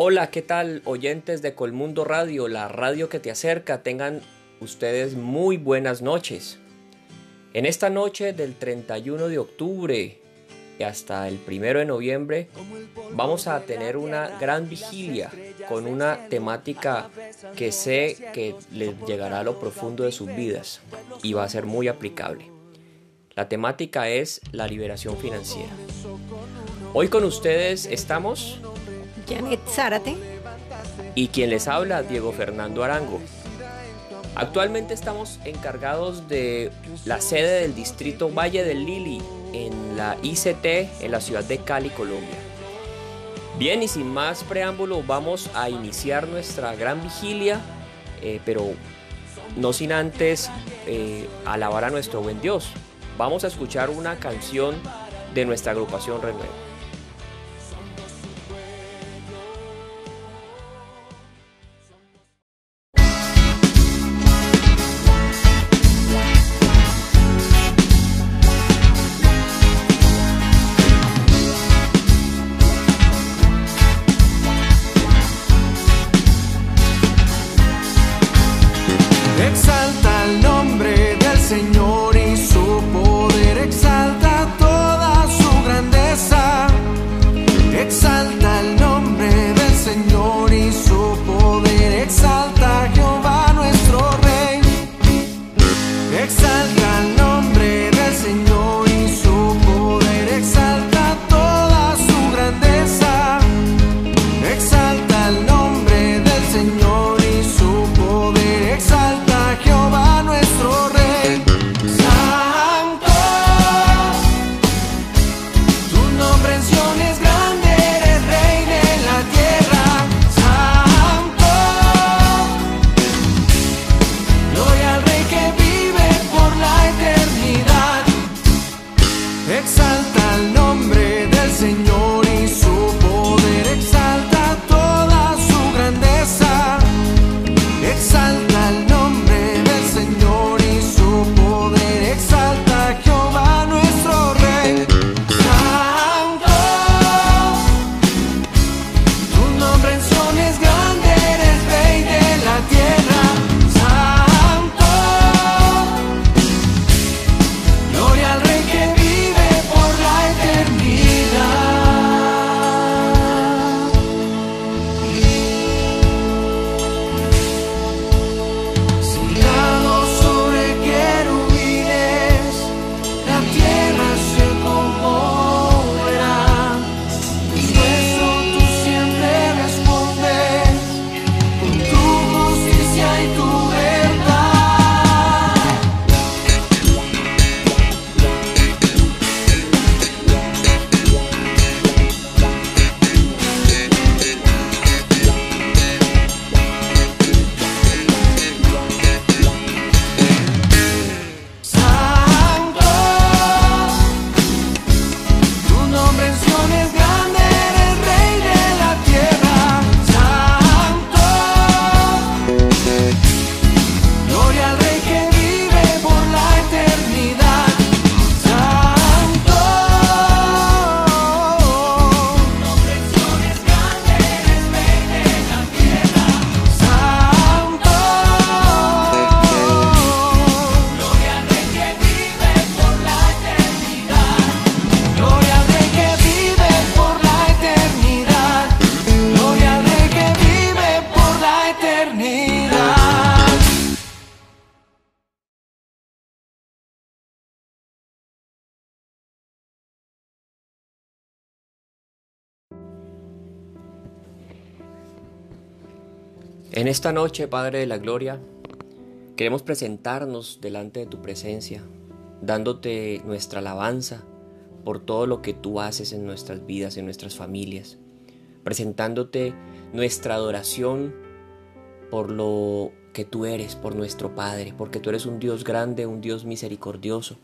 Hola, ¿qué tal oyentes de Colmundo Radio, la radio que te acerca? Tengan ustedes muy buenas noches. En esta noche del 31 de octubre y hasta el 1 de noviembre vamos a tener una gran vigilia con una temática que sé que les llegará a lo profundo de sus vidas y va a ser muy aplicable. La temática es la liberación financiera. Hoy con ustedes estamos Janet Zárate. Y quien les habla, Diego Fernando Arango. Actualmente estamos encargados de la sede del distrito Valle del Lili en la ICT en la ciudad de Cali, Colombia. Bien, y sin más preámbulo, vamos a iniciar nuestra gran vigilia, eh, pero no sin antes eh, alabar a nuestro buen Dios. Vamos a escuchar una canción de nuestra agrupación Renuevo. En esta noche, Padre de la Gloria, queremos presentarnos delante de tu presencia, dándote nuestra alabanza por todo lo que tú haces en nuestras vidas, en nuestras familias, presentándote nuestra adoración por lo que tú eres, por nuestro Padre, porque tú eres un Dios grande, un Dios misericordioso,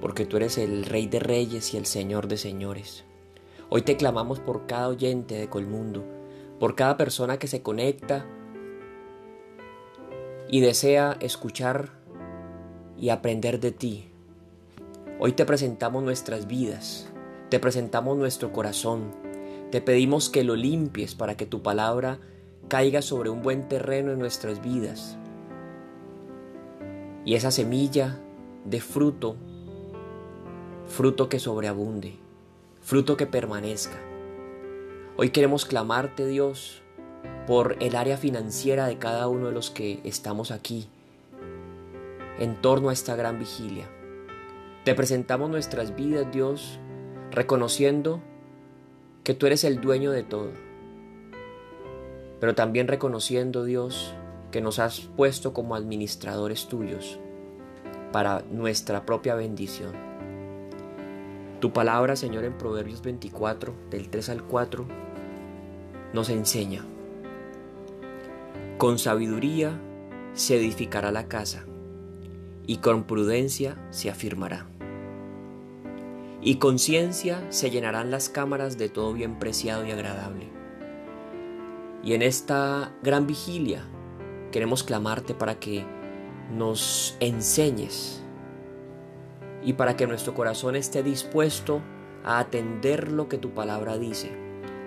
porque tú eres el Rey de Reyes y el Señor de Señores. Hoy te clamamos por cada oyente de Colmundo, por cada persona que se conecta y desea escuchar y aprender de ti. Hoy te presentamos nuestras vidas, te presentamos nuestro corazón, Te pedimos que lo limpies para que tu palabra caiga sobre un buen terreno en nuestras vidas. Y esa semilla de fruto, fruto que sobreabunde, fruto que permanezca. Hoy queremos clamarte, Dios, por el área financiera de cada uno de los que estamos aquí, en torno a esta gran vigilia. Te presentamos nuestras vidas, Dios, reconociendo que tú eres el dueño de todo, pero también reconociendo, Dios, que nos has puesto como administradores tuyos para nuestra propia bendición. Tu palabra, Señor, en Proverbios 24, del 3 al 4, nos enseña, con sabiduría se edificará la casa y con prudencia se afirmará y con ciencia se llenarán las cámaras de todo bien preciado y agradable. Y en esta gran vigilia queremos clamarte para que nos enseñes y para que nuestro corazón esté dispuesto a atender lo que tu palabra dice,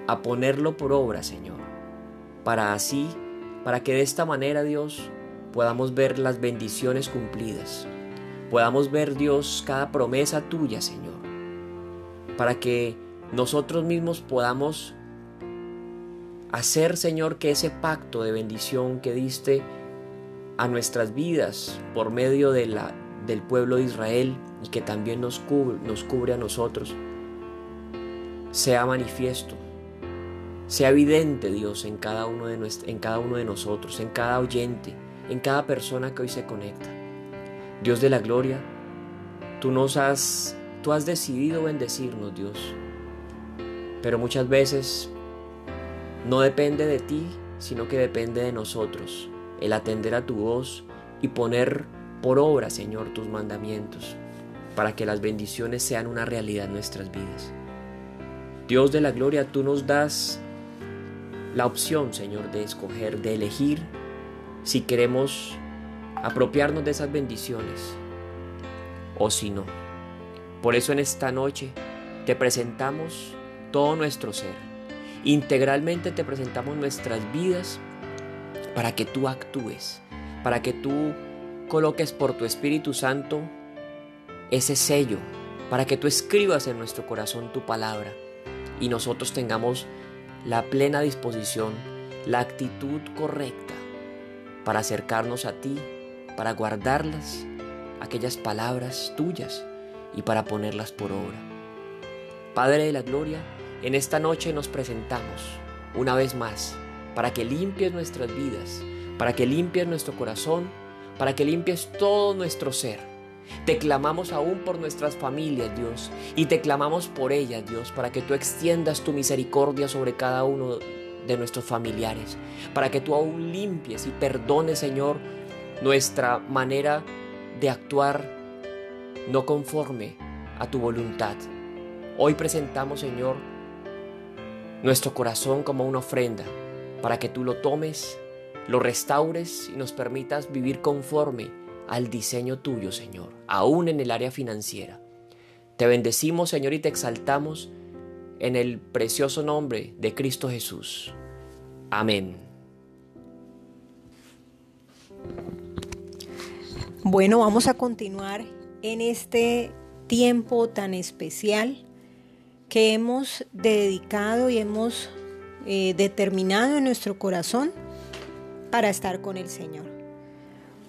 a ponerlo por obra, Señor, para así, para que de esta manera, Dios, podamos ver las bendiciones cumplidas, podamos ver, Dios, cada promesa tuya, Señor para que nosotros mismos podamos hacer, Señor, que ese pacto de bendición que diste a nuestras vidas por medio de la, del pueblo de Israel y que también nos cubre, nos cubre a nosotros, sea manifiesto, sea evidente, Dios, en cada, uno de en cada uno de nosotros, en cada oyente, en cada persona que hoy se conecta. Dios de la gloria, tú nos has Tú has decidido bendecirnos, Dios. Pero muchas veces no depende de ti, sino que depende de nosotros. El atender a tu voz y poner por obra, Señor, tus mandamientos, para que las bendiciones sean una realidad en nuestras vidas. Dios de la gloria, tú nos das la opción, Señor, de escoger, de elegir si queremos apropiarnos de esas bendiciones o si no. Por eso en esta noche te presentamos todo nuestro ser. Integralmente te presentamos nuestras vidas para que tú actúes, para que tú coloques por tu Espíritu Santo ese sello, para que tú escribas en nuestro corazón tu palabra y nosotros tengamos la plena disposición, la actitud correcta para acercarnos a ti, para guardarlas, aquellas palabras tuyas y para ponerlas por obra. Padre de la Gloria, en esta noche nos presentamos una vez más para que limpies nuestras vidas, para que limpies nuestro corazón, para que limpies todo nuestro ser. Te clamamos aún por nuestras familias, Dios, y te clamamos por ellas, Dios, para que tú extiendas tu misericordia sobre cada uno de nuestros familiares, para que tú aún limpies y perdones, Señor, nuestra manera de actuar no conforme a tu voluntad. Hoy presentamos, Señor, nuestro corazón como una ofrenda para que tú lo tomes, lo restaures y nos permitas vivir conforme al diseño tuyo, Señor, aún en el área financiera. Te bendecimos, Señor, y te exaltamos en el precioso nombre de Cristo Jesús. Amén. Bueno, vamos a continuar en este tiempo tan especial que hemos dedicado y hemos eh, determinado en nuestro corazón para estar con el Señor.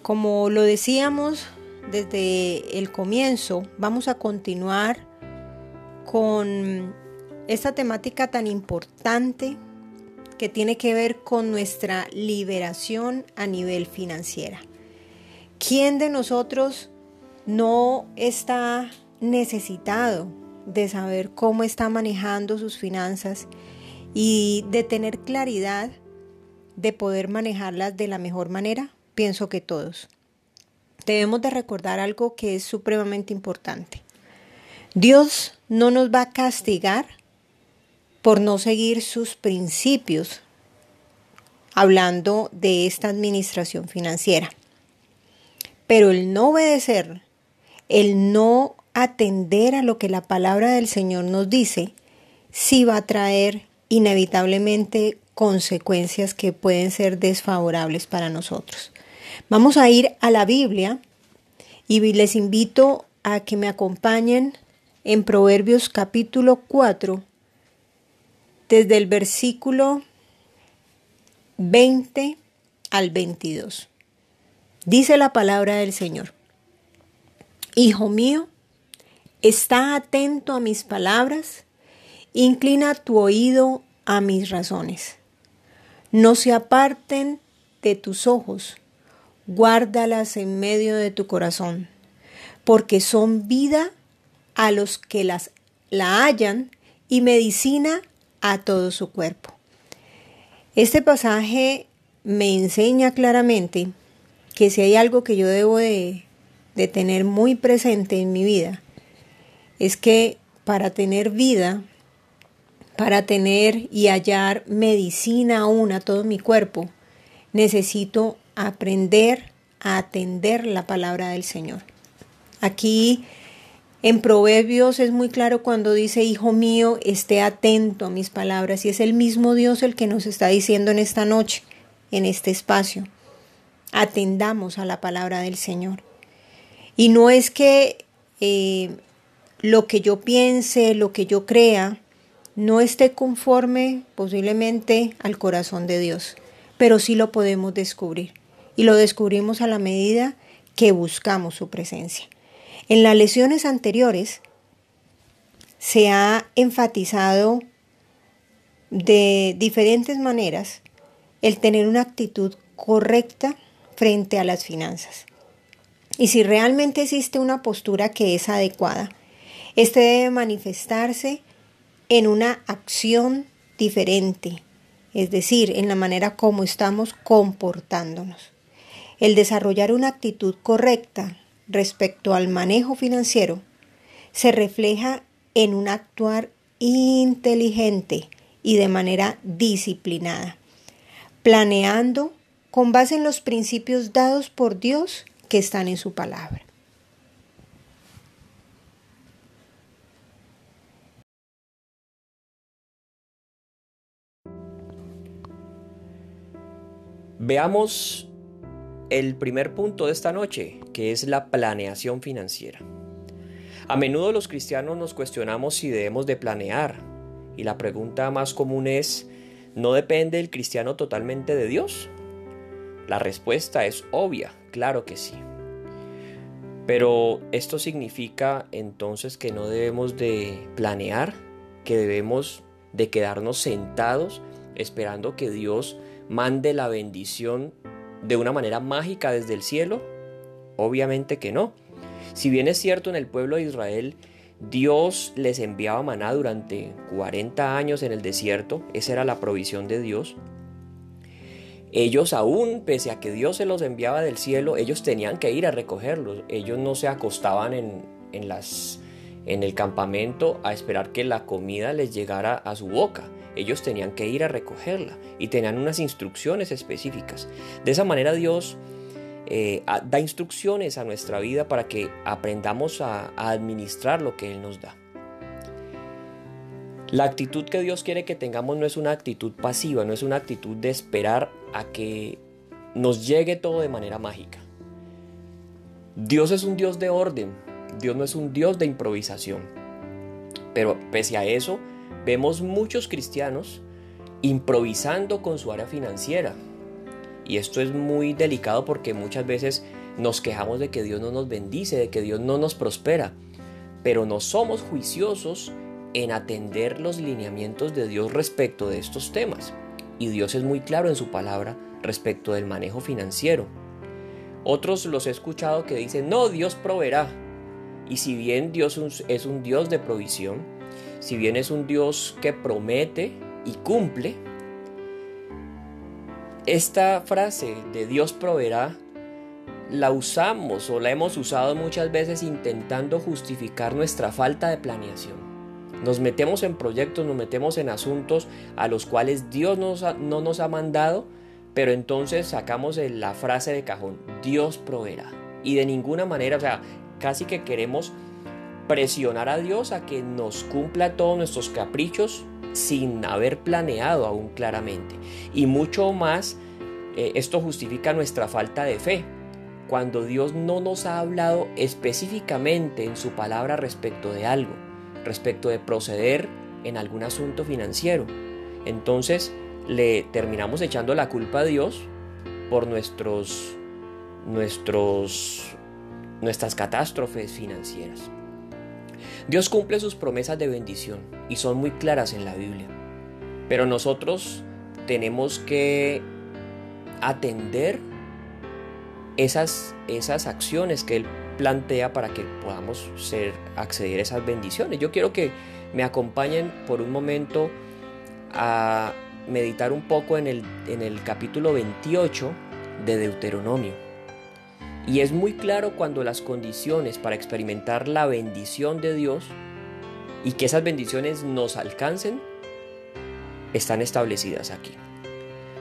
Como lo decíamos desde el comienzo, vamos a continuar con esta temática tan importante que tiene que ver con nuestra liberación a nivel financiera. ¿Quién de nosotros no está necesitado de saber cómo está manejando sus finanzas y de tener claridad de poder manejarlas de la mejor manera? Pienso que todos. Debemos de recordar algo que es supremamente importante. Dios no nos va a castigar por no seguir sus principios hablando de esta administración financiera. Pero el no obedecer el no atender a lo que la palabra del Señor nos dice, sí va a traer inevitablemente consecuencias que pueden ser desfavorables para nosotros. Vamos a ir a la Biblia y les invito a que me acompañen en Proverbios capítulo 4, desde el versículo 20 al 22. Dice la palabra del Señor. Hijo mío, está atento a mis palabras, inclina tu oído a mis razones. No se aparten de tus ojos, guárdalas en medio de tu corazón, porque son vida a los que las, la hallan y medicina a todo su cuerpo. Este pasaje me enseña claramente que si hay algo que yo debo de, de tener muy presente en mi vida, es que para tener vida, para tener y hallar medicina aún a todo mi cuerpo, necesito aprender a atender la palabra del Señor. Aquí en Proverbios es muy claro cuando dice, Hijo mío, esté atento a mis palabras, y es el mismo Dios el que nos está diciendo en esta noche, en este espacio. Atendamos a la palabra del Señor. Y no es que eh, lo que yo piense, lo que yo crea, no esté conforme posiblemente al corazón de Dios, pero sí lo podemos descubrir. Y lo descubrimos a la medida que buscamos su presencia. En las lesiones anteriores se ha enfatizado de diferentes maneras el tener una actitud correcta frente a las finanzas. Y si realmente existe una postura que es adecuada, este debe manifestarse en una acción diferente, es decir, en la manera como estamos comportándonos. El desarrollar una actitud correcta respecto al manejo financiero se refleja en un actuar inteligente y de manera disciplinada, planeando con base en los principios dados por Dios que están en su palabra. Veamos el primer punto de esta noche, que es la planeación financiera. A menudo los cristianos nos cuestionamos si debemos de planear, y la pregunta más común es, ¿no depende el cristiano totalmente de Dios? La respuesta es obvia, claro que sí. Pero esto significa entonces que no debemos de planear, que debemos de quedarnos sentados esperando que Dios mande la bendición de una manera mágica desde el cielo? Obviamente que no. Si bien es cierto en el pueblo de Israel, Dios les enviaba maná durante 40 años en el desierto, esa era la provisión de Dios. Ellos aún, pese a que Dios se los enviaba del cielo, ellos tenían que ir a recogerlos. Ellos no se acostaban en, en, las, en el campamento a esperar que la comida les llegara a su boca ellos tenían que ir a recogerla y tenían unas instrucciones específicas. De esa manera Dios eh, da instrucciones a nuestra vida para que aprendamos a, a administrar lo que Él nos da. La actitud que Dios quiere que tengamos no es una actitud pasiva, no es una actitud de esperar a que nos llegue todo de manera mágica. Dios es un Dios de orden, Dios no es un Dios de improvisación. Pero pese a eso, Vemos muchos cristianos improvisando con su área financiera. Y esto es muy delicado porque muchas veces nos quejamos de que Dios no nos bendice, de que Dios no nos prospera, pero no somos juiciosos en atender los lineamientos de Dios respecto de estos temas. Y Dios es muy claro en su palabra respecto del manejo financiero. Otros los he escuchado que dicen, no, Dios proveerá. Y si bien Dios es un Dios de provisión, si bien es un Dios que promete y cumple, esta frase de Dios proveerá la usamos o la hemos usado muchas veces intentando justificar nuestra falta de planeación. Nos metemos en proyectos, nos metemos en asuntos a los cuales Dios no nos ha mandado, pero entonces sacamos la frase de cajón, Dios proveerá. Y de ninguna manera, o sea, casi que queremos presionar a Dios a que nos cumpla todos nuestros caprichos sin haber planeado aún claramente. Y mucho más, eh, esto justifica nuestra falta de fe. Cuando Dios no nos ha hablado específicamente en su palabra respecto de algo, respecto de proceder en algún asunto financiero. Entonces le terminamos echando la culpa a Dios por nuestros, nuestros, nuestras catástrofes financieras. Dios cumple sus promesas de bendición y son muy claras en la Biblia. Pero nosotros tenemos que atender esas, esas acciones que Él plantea para que podamos ser, acceder a esas bendiciones. Yo quiero que me acompañen por un momento a meditar un poco en el, en el capítulo 28 de Deuteronomio. Y es muy claro cuando las condiciones para experimentar la bendición de Dios y que esas bendiciones nos alcancen están establecidas aquí.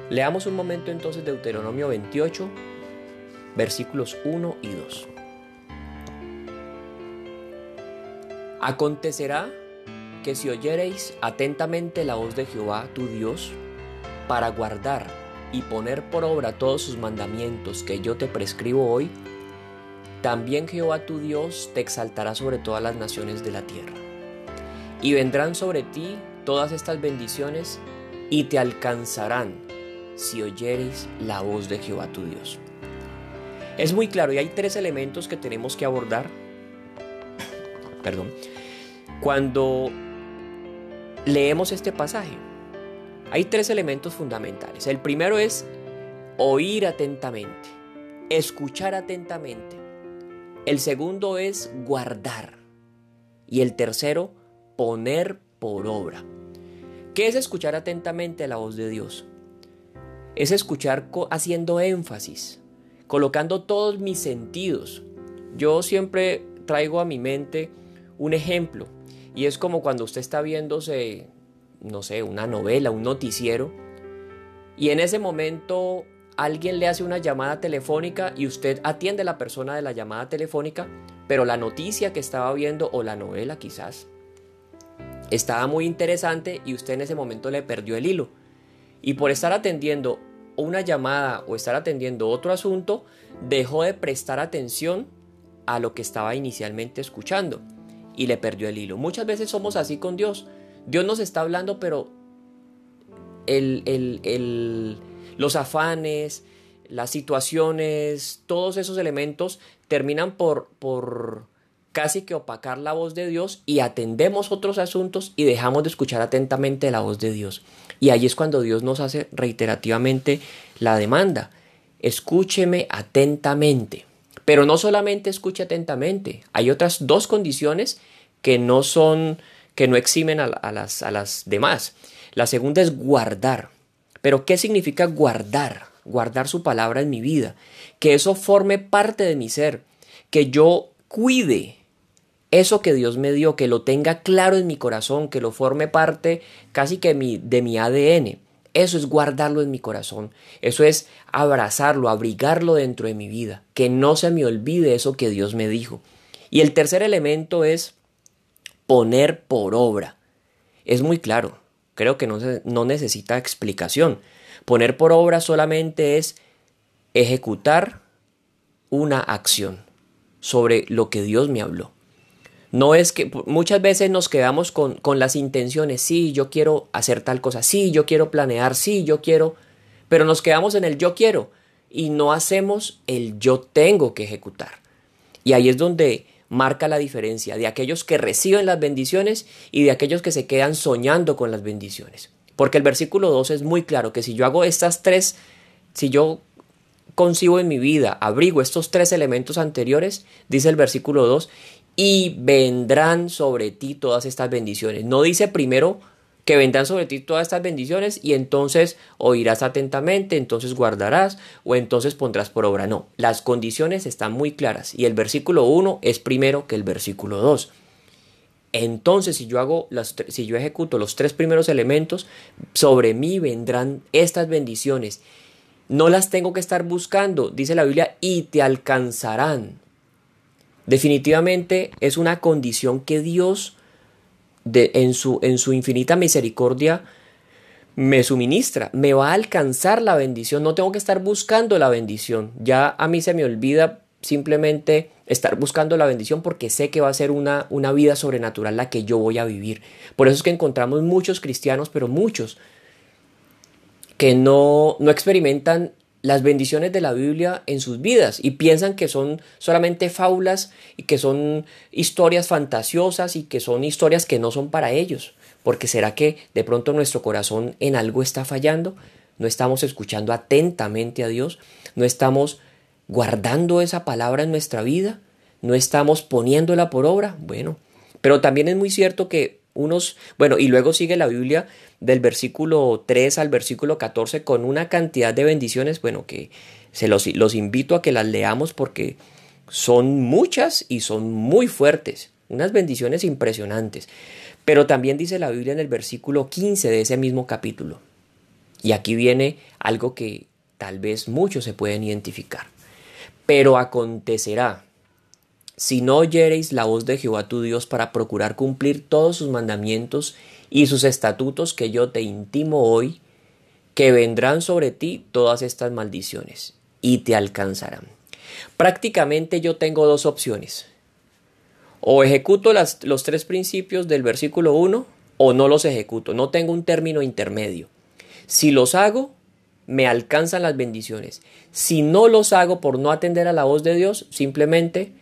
Leamos un momento entonces Deuteronomio 28, versículos 1 y 2. Acontecerá que si oyereis atentamente la voz de Jehová tu Dios, para guardar y poner por obra todos sus mandamientos que yo te prescribo hoy, también Jehová tu Dios te exaltará sobre todas las naciones de la tierra. Y vendrán sobre ti todas estas bendiciones y te alcanzarán si oyereis la voz de Jehová tu Dios. Es muy claro y hay tres elementos que tenemos que abordar. Perdón. Cuando leemos este pasaje. Hay tres elementos fundamentales. El primero es oír atentamente, escuchar atentamente. El segundo es guardar. Y el tercero, poner por obra. ¿Qué es escuchar atentamente la voz de Dios? Es escuchar haciendo énfasis, colocando todos mis sentidos. Yo siempre traigo a mi mente un ejemplo y es como cuando usted está viéndose, no sé, una novela, un noticiero, y en ese momento alguien le hace una llamada telefónica y usted atiende a la persona de la llamada telefónica, pero la noticia que estaba viendo o la novela quizás estaba muy interesante y usted en ese momento le perdió el hilo. Y por estar atendiendo una llamada o estar atendiendo otro asunto, dejó de prestar atención a lo que estaba inicialmente escuchando y le perdió el hilo. Muchas veces somos así con Dios. Dios nos está hablando, pero el, los afanes, las situaciones, todos esos elementos terminan por, por casi que opacar la voz de Dios y atendemos otros asuntos y dejamos de escuchar atentamente la voz de Dios. Y ahí es cuando Dios nos hace reiterativamente la demanda. Escúcheme atentamente. Pero no solamente escuche atentamente, hay otras dos condiciones que no son, que no eximen a, las, a las demás. La segunda es guardar. Pero ¿qué significa guardar? Guardar su palabra en mi vida. Que eso forme parte de mi ser. Que yo cuide eso que Dios me dio, que lo tenga claro en mi corazón, que lo forme parte casi que mi, de mi ADN. Eso es guardarlo en mi corazón. Eso es abrazarlo, abrigarlo dentro de mi vida. Que no se me olvide eso que Dios me dijo. Y el tercer elemento es poner por obra. Es muy claro. Creo que no, no necesita explicación. Poner por obra solamente es ejecutar una acción sobre lo que Dios me habló. No es que muchas veces nos quedamos con, con las intenciones, sí, yo quiero hacer tal cosa, sí, yo quiero planear, sí, yo quiero, pero nos quedamos en el yo quiero y no hacemos el yo tengo que ejecutar. Y ahí es donde marca la diferencia de aquellos que reciben las bendiciones y de aquellos que se quedan soñando con las bendiciones. Porque el versículo 2 es muy claro que si yo hago estas tres, si yo concibo en mi vida, abrigo estos tres elementos anteriores, dice el versículo 2, y vendrán sobre ti todas estas bendiciones. No dice primero que vendrán sobre ti todas estas bendiciones y entonces oirás atentamente, entonces guardarás o entonces pondrás por obra. No, las condiciones están muy claras y el versículo 1 es primero que el versículo 2. Entonces, si yo hago las, si yo ejecuto los tres primeros elementos, sobre mí vendrán estas bendiciones. No las tengo que estar buscando, dice la Biblia, y te alcanzarán Definitivamente es una condición que Dios de, en, su, en su infinita misericordia me suministra, me va a alcanzar la bendición, no tengo que estar buscando la bendición, ya a mí se me olvida simplemente estar buscando la bendición porque sé que va a ser una, una vida sobrenatural la que yo voy a vivir. Por eso es que encontramos muchos cristianos, pero muchos, que no, no experimentan las bendiciones de la Biblia en sus vidas y piensan que son solamente fábulas y que son historias fantasiosas y que son historias que no son para ellos. Porque será que de pronto nuestro corazón en algo está fallando, no estamos escuchando atentamente a Dios, no estamos guardando esa palabra en nuestra vida, no estamos poniéndola por obra. Bueno, pero también es muy cierto que unos, bueno, y luego sigue la Biblia del versículo 3 al versículo 14 con una cantidad de bendiciones, bueno, que se los, los invito a que las leamos porque son muchas y son muy fuertes, unas bendiciones impresionantes. Pero también dice la Biblia en el versículo 15 de ese mismo capítulo. Y aquí viene algo que tal vez muchos se pueden identificar. Pero acontecerá, si no oyereis la voz de Jehová tu Dios para procurar cumplir todos sus mandamientos y sus estatutos que yo te intimo hoy, que vendrán sobre ti todas estas maldiciones y te alcanzarán. Prácticamente yo tengo dos opciones. O ejecuto las, los tres principios del versículo 1 o no los ejecuto. No tengo un término intermedio. Si los hago, me alcanzan las bendiciones. Si no los hago por no atender a la voz de Dios, simplemente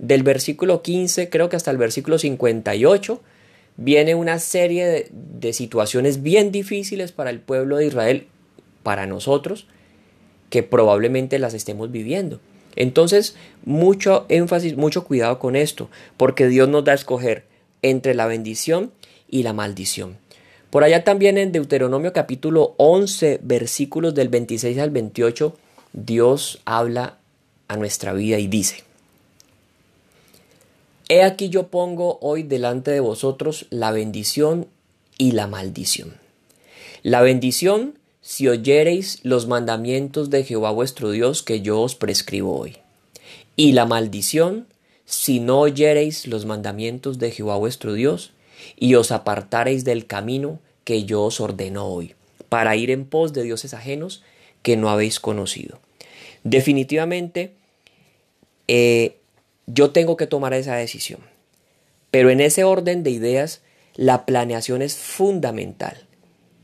del versículo 15 creo que hasta el versículo 58 viene una serie de, situaciones bien difíciles para el pueblo de Israel, para nosotros, que probablemente las estemos viviendo. Entonces, mucho énfasis, mucho cuidado con esto, porque Dios nos da a escoger entre la bendición y la maldición. Por allá también en Deuteronomio capítulo 11, versículos del 26 al 28, Dios habla a nuestra vida y dice, He aquí yo pongo hoy delante de vosotros la bendición y la maldición. La bendición si oyereis los mandamientos de Jehová vuestro Dios que yo os prescribo hoy. Y la maldición si no oyereis los mandamientos de Jehová vuestro Dios y os apartareis del camino que yo os ordeno hoy, para ir en pos de dioses ajenos que no habéis conocido. Definitivamente, eh, yo tengo que tomar esa decisión. Pero en ese orden de ideas, la planeación es fundamental.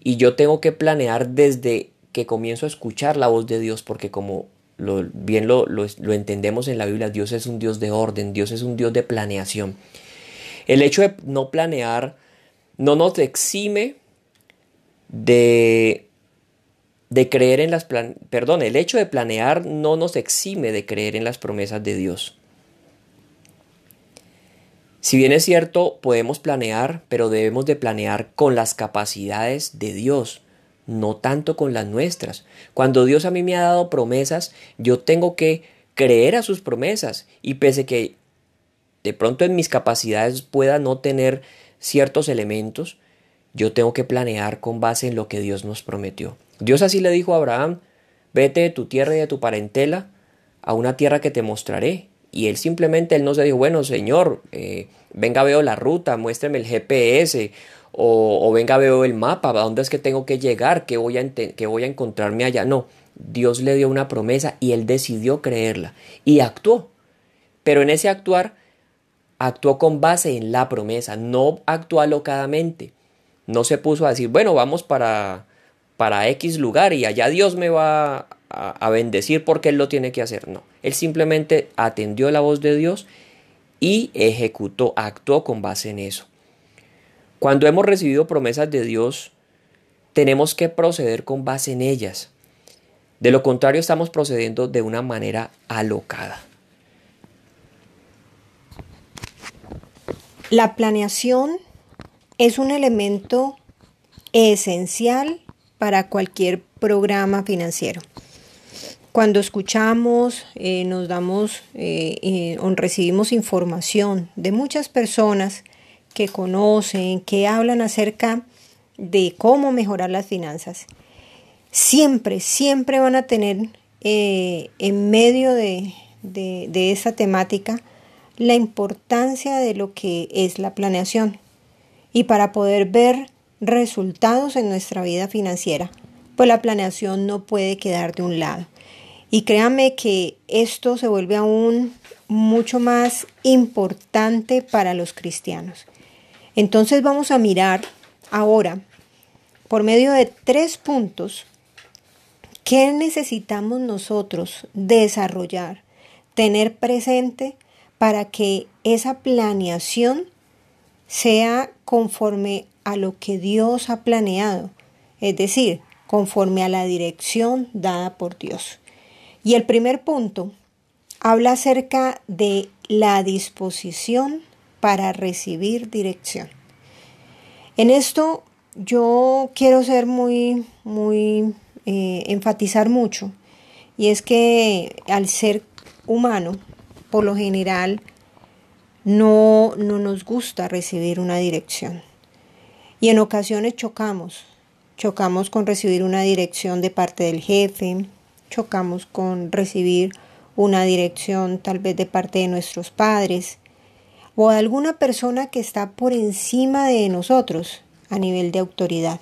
Y yo tengo que planear desde que comienzo a escuchar la voz de Dios, porque como bien lo, lo, entendemos en la Biblia, Dios es un Dios de orden, Dios es un Dios de planeación. El hecho de no planear no nos exime de, de creer en las perdón, el hecho de planear no nos exime de creer en las promesas de Dios. Si bien es cierto, podemos planear, pero debemos de planear con las capacidades de Dios, no tanto con las nuestras. Cuando Dios a mí me ha dado promesas, yo tengo que creer a sus promesas y pese que de pronto en mis capacidades pueda no tener ciertos elementos, yo tengo que planear con base en lo que Dios nos prometió. Dios así le dijo a Abraham, vete de tu tierra y de tu parentela a una tierra que te mostraré. Y él simplemente, él no se dijo, bueno, Señor, eh, venga, veo la ruta, muéstreme el GPS, o, venga, veo el mapa, ¿a dónde es que tengo que llegar? ¿Qué voy, a ¿Qué voy a encontrarme allá? No, Dios le dio una promesa y él decidió creerla y actuó. Pero en ese actuar, actuó con base en la promesa, no actuó alocadamente. No se puso a decir, bueno, vamos para, para X lugar y allá Dios me va a, bendecir porque Él lo tiene que hacer. No, Él simplemente atendió la voz de Dios y ejecutó, actuó con base en eso. Cuando hemos recibido promesas de Dios, tenemos que proceder con base en ellas. De lo contrario, estamos procediendo de una manera alocada. La planeación es un elemento esencial para cualquier programa financiero. Cuando escuchamos, eh, nos damos eh, eh, o recibimos información de muchas personas que conocen, que hablan acerca de cómo mejorar las finanzas, siempre, siempre van a tener en medio de, de esa temática la importancia de lo que es la planeación y para poder ver resultados en nuestra vida financiera, pues la planeación no puede quedar de un lado. Y créanme que esto se vuelve aún mucho más importante para los cristianos. Entonces vamos a mirar ahora, por medio de tres puntos, qué necesitamos nosotros desarrollar, tener presente para que esa planeación sea conforme a lo que Dios ha planeado, es decir, conforme a la dirección dada por Dios. Y el primer punto habla acerca de la disposición para recibir dirección. En esto yo quiero ser muy, muy, eh, enfatizar mucho, y es que al ser humano, por lo general, no, no nos gusta recibir una dirección. Y en ocasiones chocamos. Chocamos con recibir una dirección de parte del jefe, chocamos con recibir una dirección tal vez de parte de nuestros padres o de alguna persona que está por encima de nosotros a nivel de autoridad.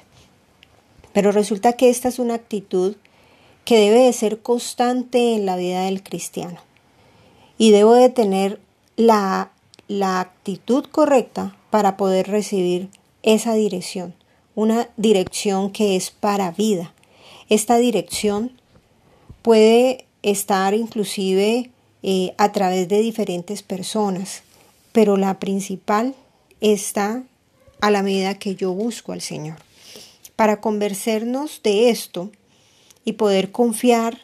Pero resulta que esta es una actitud que debe de ser constante en la vida del cristiano y debo de tener la la actitud correcta para poder recibir esa dirección, una dirección que es para vida. Esta dirección puede estar inclusive eh, a través de diferentes personas, pero la principal está a la medida que yo busco al Señor. Para convencernos de esto y poder confiar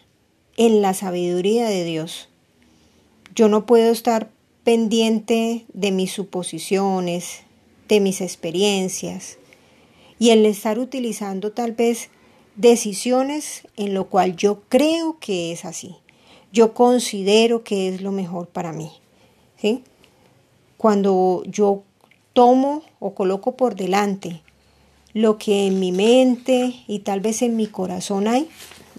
en la sabiduría de Dios, yo no puedo estar pendiente de mis suposiciones, de mis experiencias y el estar utilizando tal vez decisiones en lo cual yo creo que es así. Yo considero que es lo mejor para mí. Cuando yo tomo o coloco por delante lo que en mi mente y tal vez en mi corazón hay,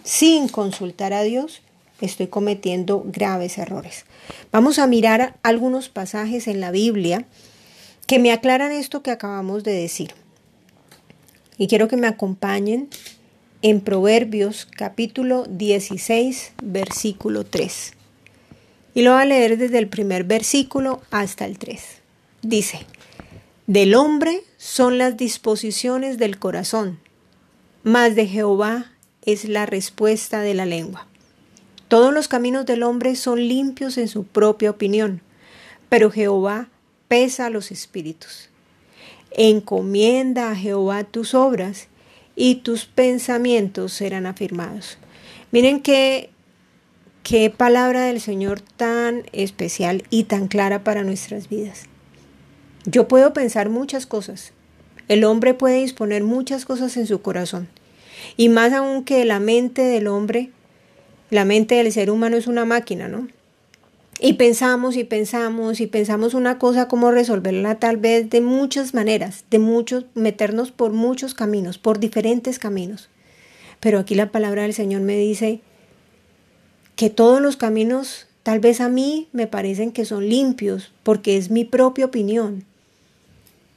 sin consultar a Dios, estoy cometiendo graves errores. Vamos a mirar algunos pasajes en la Biblia que me aclaran esto que acabamos de decir. Y quiero que me acompañen en Proverbios capítulo 16, versículo 3. Y lo voy a leer desde el primer versículo hasta el 3. Dice, del hombre son las disposiciones del corazón, mas de Jehová es la respuesta de la lengua. Todos los caminos del hombre son limpios en su propia opinión, pero Jehová pesa a los espíritus. Encomienda a Jehová tus obras y tus pensamientos serán afirmados. Miren qué, qué palabra del Señor tan especial y tan clara para nuestras vidas. Yo puedo pensar muchas cosas. El hombre puede disponer muchas cosas en su corazón. Y más aún que la mente del hombre la mente del ser humano es una máquina, ¿no? Y pensamos y pensamos y pensamos una cosa como resolverla tal vez de muchas maneras, de muchos, meternos por muchos caminos, por diferentes caminos. Pero aquí la palabra del Señor me dice que todos los caminos tal vez a mí me parecen que son limpios porque es mi propia opinión.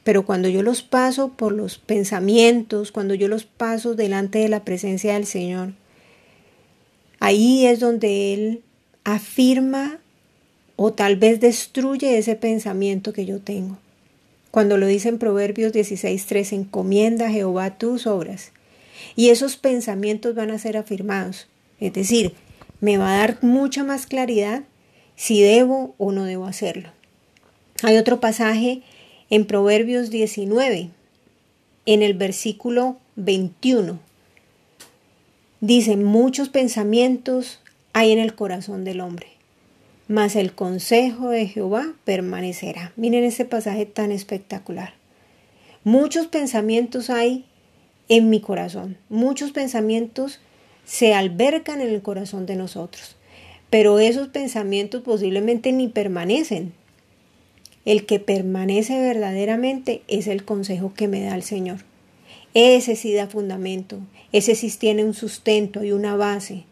Pero cuando yo los paso por los pensamientos, cuando yo los paso delante de la presencia del Señor, Ahí es donde Él afirma o tal vez destruye ese pensamiento que yo tengo. Cuando lo dice en Proverbios 16.3, encomienda a Jehová tus obras. Y esos pensamientos van a ser afirmados. Es decir, me va a dar mucha más claridad si debo o no debo hacerlo. Hay otro pasaje en Proverbios 19, en el versículo 21, Dice, muchos pensamientos hay en el corazón del hombre, mas el consejo de Jehová permanecerá. Miren este pasaje tan espectacular. Muchos pensamientos hay en mi corazón, muchos pensamientos se albercan en el corazón de nosotros, pero esos pensamientos posiblemente ni permanecen. El que permanece verdaderamente es el consejo que me da el Señor. Ese sí da fundamento, ese sí tiene un sustento y una base.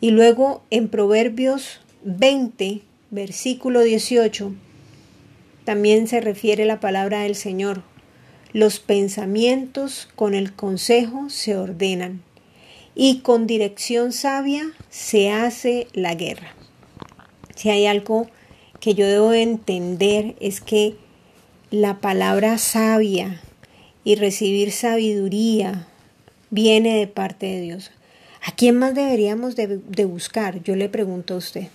Y luego en Proverbios 20, versículo 18, también se refiere la palabra del Señor. Los pensamientos con el consejo se ordenan y con dirección sabia se hace la guerra. Si hay algo que yo debo entender es que la palabra sabia y recibir sabiduría viene de parte de Dios. ¿A quién más deberíamos de, buscar? Yo le pregunto a usted.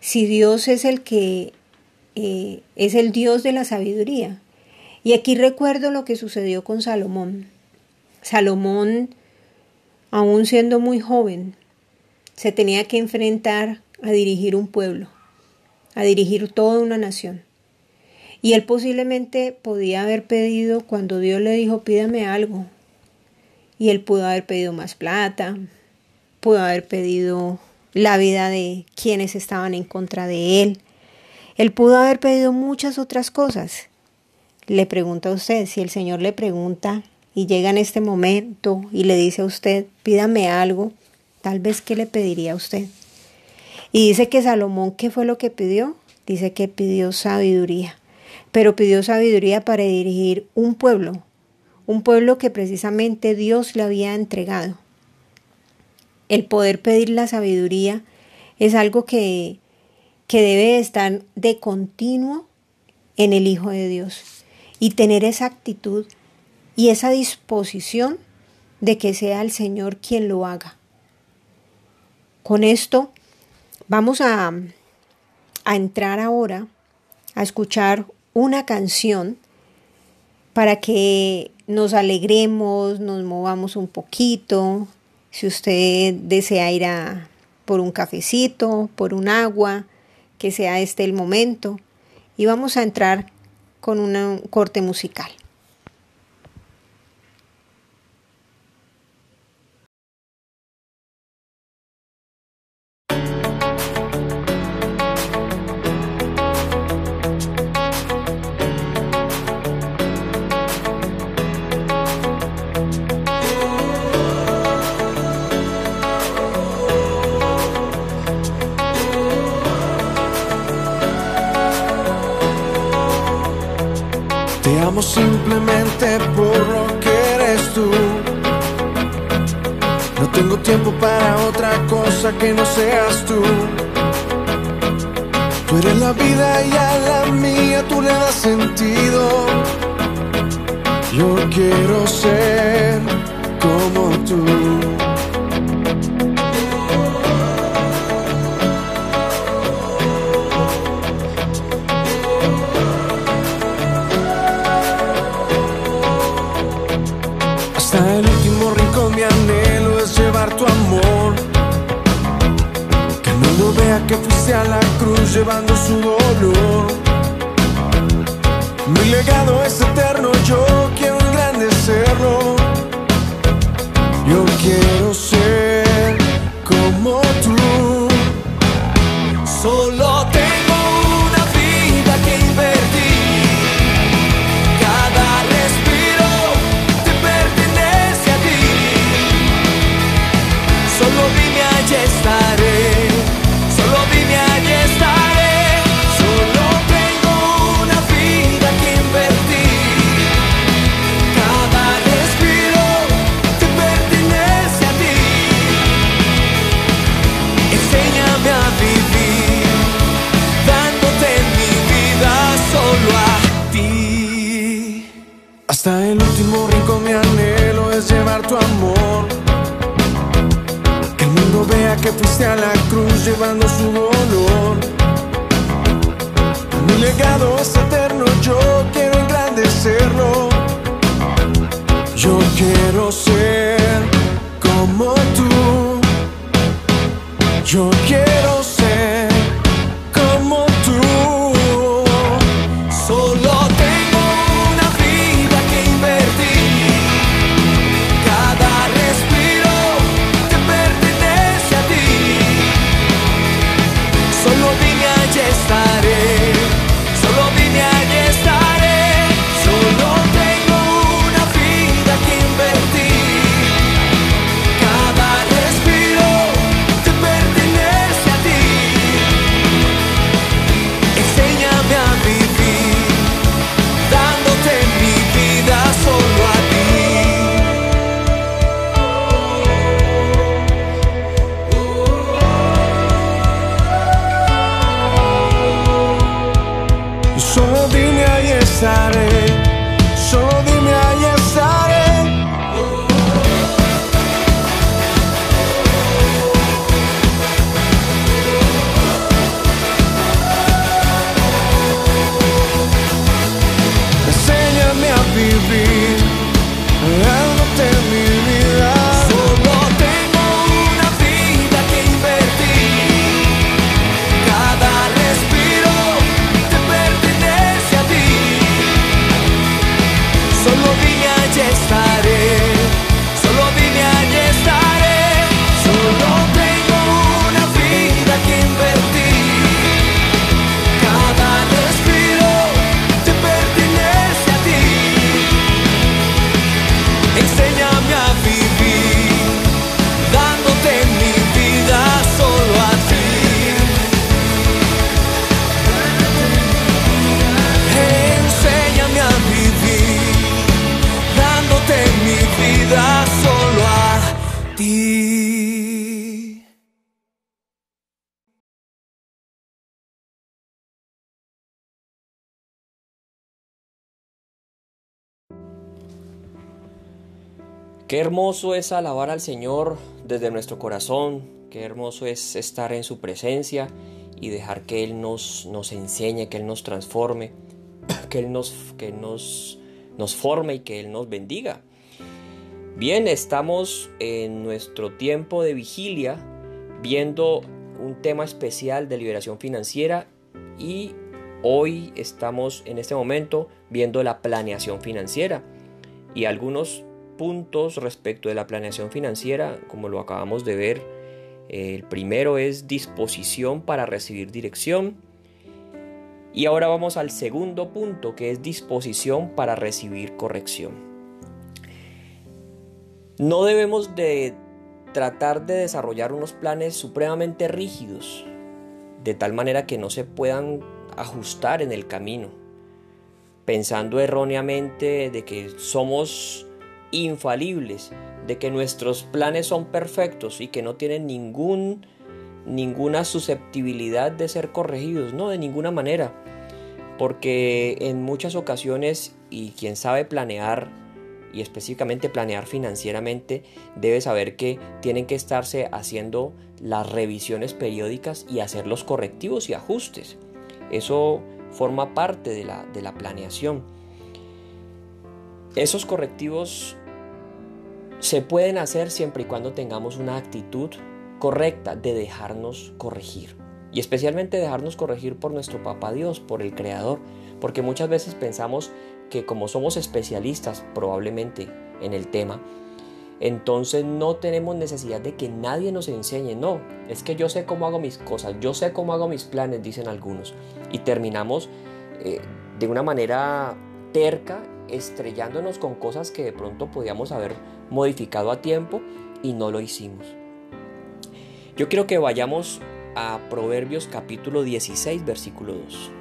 Si Dios es el que eh, es el Dios de la sabiduría. Y aquí recuerdo lo que sucedió con Salomón. Salomón, aún siendo muy joven, se tenía que enfrentar a dirigir un pueblo, a dirigir toda una nación. Y él posiblemente podía haber pedido cuando Dios le dijo pídame algo. Y él pudo haber pedido más plata, pudo haber pedido la vida de quienes estaban en contra de él. Él pudo haber pedido muchas otras cosas. Le pregunta a usted, si el Señor le pregunta y llega en este momento y le dice a usted, pídame algo, tal vez qué le pediría a usted. Y dice que Salomón, ¿qué fue lo que pidió? Dice que pidió sabiduría pero pidió sabiduría para dirigir un pueblo, un pueblo que precisamente Dios le había entregado. El poder pedir la sabiduría es algo que, que debe estar de continuo en el Hijo de Dios y tener esa actitud y esa disposición de que sea el Señor quien lo haga. Con esto vamos a, a entrar ahora a escuchar una canción para que nos alegremos, nos movamos un poquito. Si usted desea ir a por un cafecito, por un agua, que sea este el momento. Y vamos a entrar con un corte musical. Simplemente por lo que eres tú. No tengo tiempo para otra cosa que no seas tú. Tú eres la vida y a la mía tú le das sentido. Yo quiero ser como tú. Que fuiste a la cruz llevando su dolor. Mi legado es eterno, yo quiero engrandecerlo. Yo quiero ser como tú. Solo Qué hermoso es alabar al Señor desde nuestro corazón, qué hermoso es estar en su presencia y dejar que Él nos, nos enseñe, que Él nos transforme, que Él nos, que nos, nos forme y que Él nos bendiga. Bien, estamos en nuestro tiempo de vigilia viendo un tema especial de liberación financiera y hoy estamos en este momento viendo la planeación financiera y algunos puntos respecto de la planeación financiera, como lo acabamos de ver. El primero es disposición para recibir dirección. Y ahora vamos al segundo punto, que es disposición para recibir corrección. No debemos de tratar de desarrollar unos planes supremamente rígidos, de tal manera que no se puedan ajustar en el camino, pensando erróneamente de que somos infalibles, de que nuestros planes son perfectos y que no tienen ningún, ninguna susceptibilidad de ser corregidos, no, de ninguna manera, porque en muchas ocasiones, y quien sabe planear, y específicamente planear financieramente, debe saber que tienen que estarse haciendo las revisiones periódicas y hacer los correctivos y ajustes. Eso forma parte de la, de la planeación. Esos correctivos se pueden hacer siempre y cuando tengamos una actitud correcta de dejarnos corregir. Y especialmente dejarnos corregir por nuestro Papá Dios, por el Creador. Porque muchas veces pensamos que como somos especialistas probablemente en el tema, entonces no tenemos necesidad de que nadie nos enseñe, no, es que yo sé cómo hago mis cosas, yo sé cómo hago mis planes, dicen algunos, y terminamos eh, de una manera terca estrellándonos con cosas que de pronto podíamos haber modificado a tiempo y no lo hicimos. Yo quiero que vayamos a Proverbios capítulo 16, versículo 2.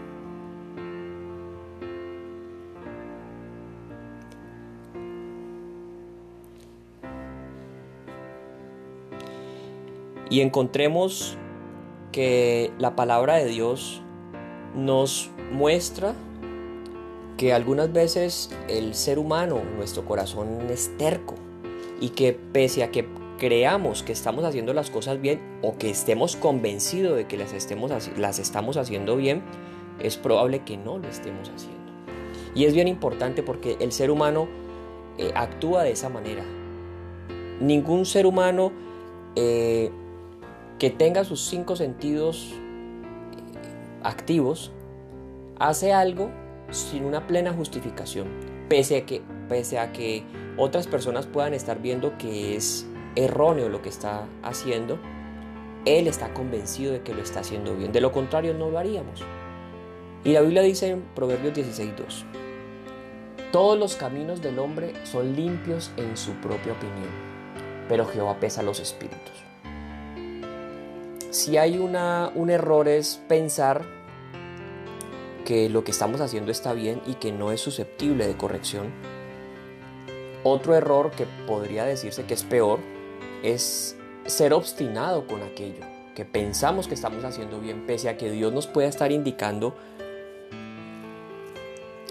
y encontremos que la palabra de Dios nos muestra que algunas veces el ser humano, nuestro corazón es terco y que pese a que creamos que estamos haciendo las cosas bien o que estemos convencidos de que las, estemos, las estamos haciendo bien, es probable que no lo estemos haciendo. Y es bien importante porque el ser humano eh, actúa de esa manera. Ningún ser humano eh, que tenga sus cinco sentidos eh, activos, hace algo sin una plena justificación, pese a que, pese a que otras personas puedan estar viendo que es erróneo lo que está haciendo, él está convencido de que lo está haciendo bien. De lo contrario, no lo haríamos. Y la Biblia dice en Proverbios 16.2, todos los caminos del hombre son limpios en su propia opinión, pero Jehová pesa los espíritus si hay una, un error es pensar que lo que estamos haciendo está bien y que no es susceptible de corrección. Otro error que podría decirse que es peor es ser obstinado con aquello que pensamos que estamos haciendo bien, pese a que Dios nos pueda estar indicando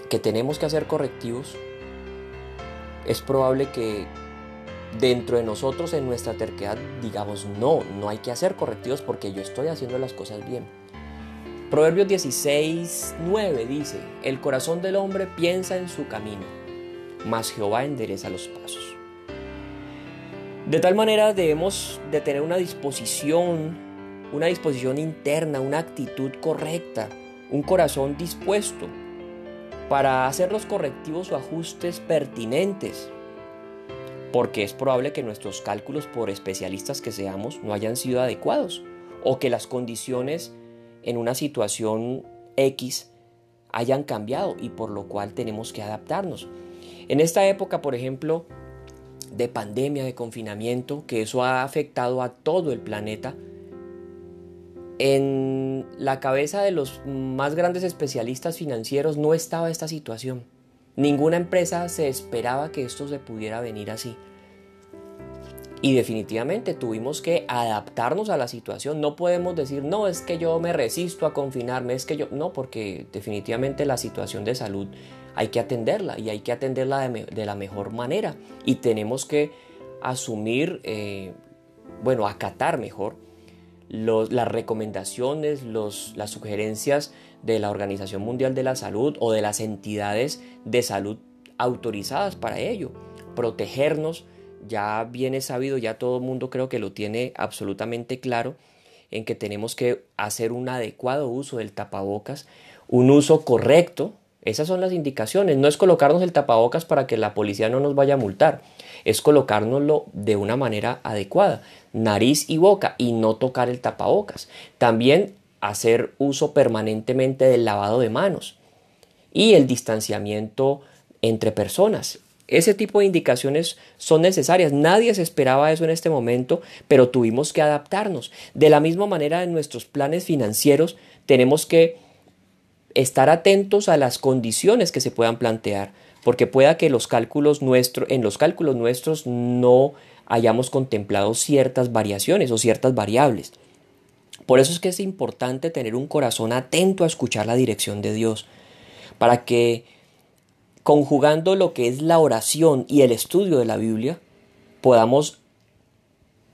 que tenemos que hacer correctivos. Es probable que dentro de nosotros en nuestra terquedad digamos no, no hay que hacer correctivos porque yo estoy haciendo las cosas bien. Proverbios 16, 9 dice, el corazón del hombre piensa en su camino, mas Jehová endereza los pasos. De tal manera debemos de tener una disposición, una disposición interna, una actitud correcta, un corazón dispuesto para hacer los correctivos o ajustes pertinentes porque es probable que nuestros cálculos, por especialistas que seamos, no hayan sido adecuados o que las condiciones en una situación X hayan cambiado y por lo cual tenemos que adaptarnos. En esta época, por ejemplo, de pandemia, de confinamiento, que eso ha afectado a todo el planeta, en la cabeza de los más grandes especialistas financieros no estaba esta situación. Ninguna empresa se esperaba que esto se pudiera venir así. Y definitivamente tuvimos que adaptarnos a la situación. No podemos decir, no, es que yo me resisto a confinarme, es que yo... No, porque definitivamente la situación de salud hay que atenderla y hay que atenderla de, la mejor manera. Y tenemos que asumir, eh, bueno, acatar mejor las recomendaciones, los, las sugerencias de la Organización Mundial de la Salud o de las entidades de salud autorizadas para ello. Protegernos ya viene sabido, ya todo el mundo creo que lo tiene absolutamente claro, en que tenemos que hacer un adecuado uso del tapabocas, un uso correcto. Esas son las indicaciones. No es colocarnos el tapabocas para que la policía no nos vaya a multar. Es colocárnoslo de una manera adecuada. Nariz y boca y no tocar el tapabocas. También hacer uso permanentemente del lavado de manos y el distanciamiento entre personas. Ese tipo de indicaciones son necesarias. Nadie se esperaba eso en este momento, pero tuvimos que adaptarnos. De la misma manera, en nuestros planes financieros tenemos que estar atentos a las condiciones que se puedan plantear, porque pueda que los cálculos en los cálculos nuestros no hayamos contemplado ciertas variaciones o ciertas variables. Por eso es que es importante tener un corazón atento a escuchar la dirección de Dios, para que conjugando lo que es la oración y el estudio de la Biblia, podamos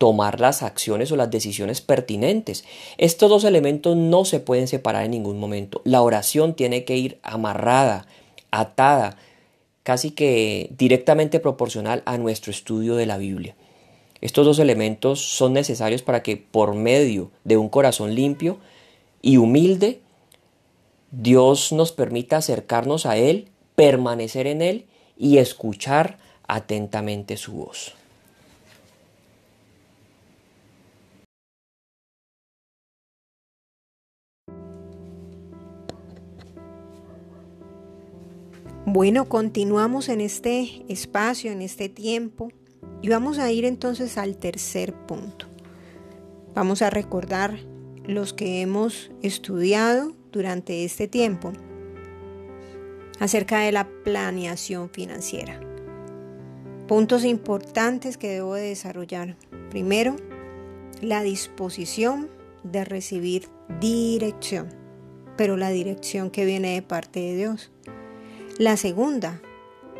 tomar las acciones o las decisiones pertinentes. Estos dos elementos no se pueden separar en ningún momento. La oración tiene que ir amarrada, atada, casi que directamente proporcional a nuestro estudio de la Biblia. Estos dos elementos son necesarios para que por medio de un corazón limpio y humilde, Dios nos permita acercarnos a Él permanecer en Él y escuchar atentamente su voz. Bueno, continuamos en este espacio, en este tiempo, y vamos a ir entonces al tercer punto. Vamos a recordar los que hemos estudiado durante este tiempo acerca de la planeación financiera. Puntos importantes que debo de desarrollar. Primero, la disposición de recibir dirección, pero la dirección que viene de parte de Dios. La segunda,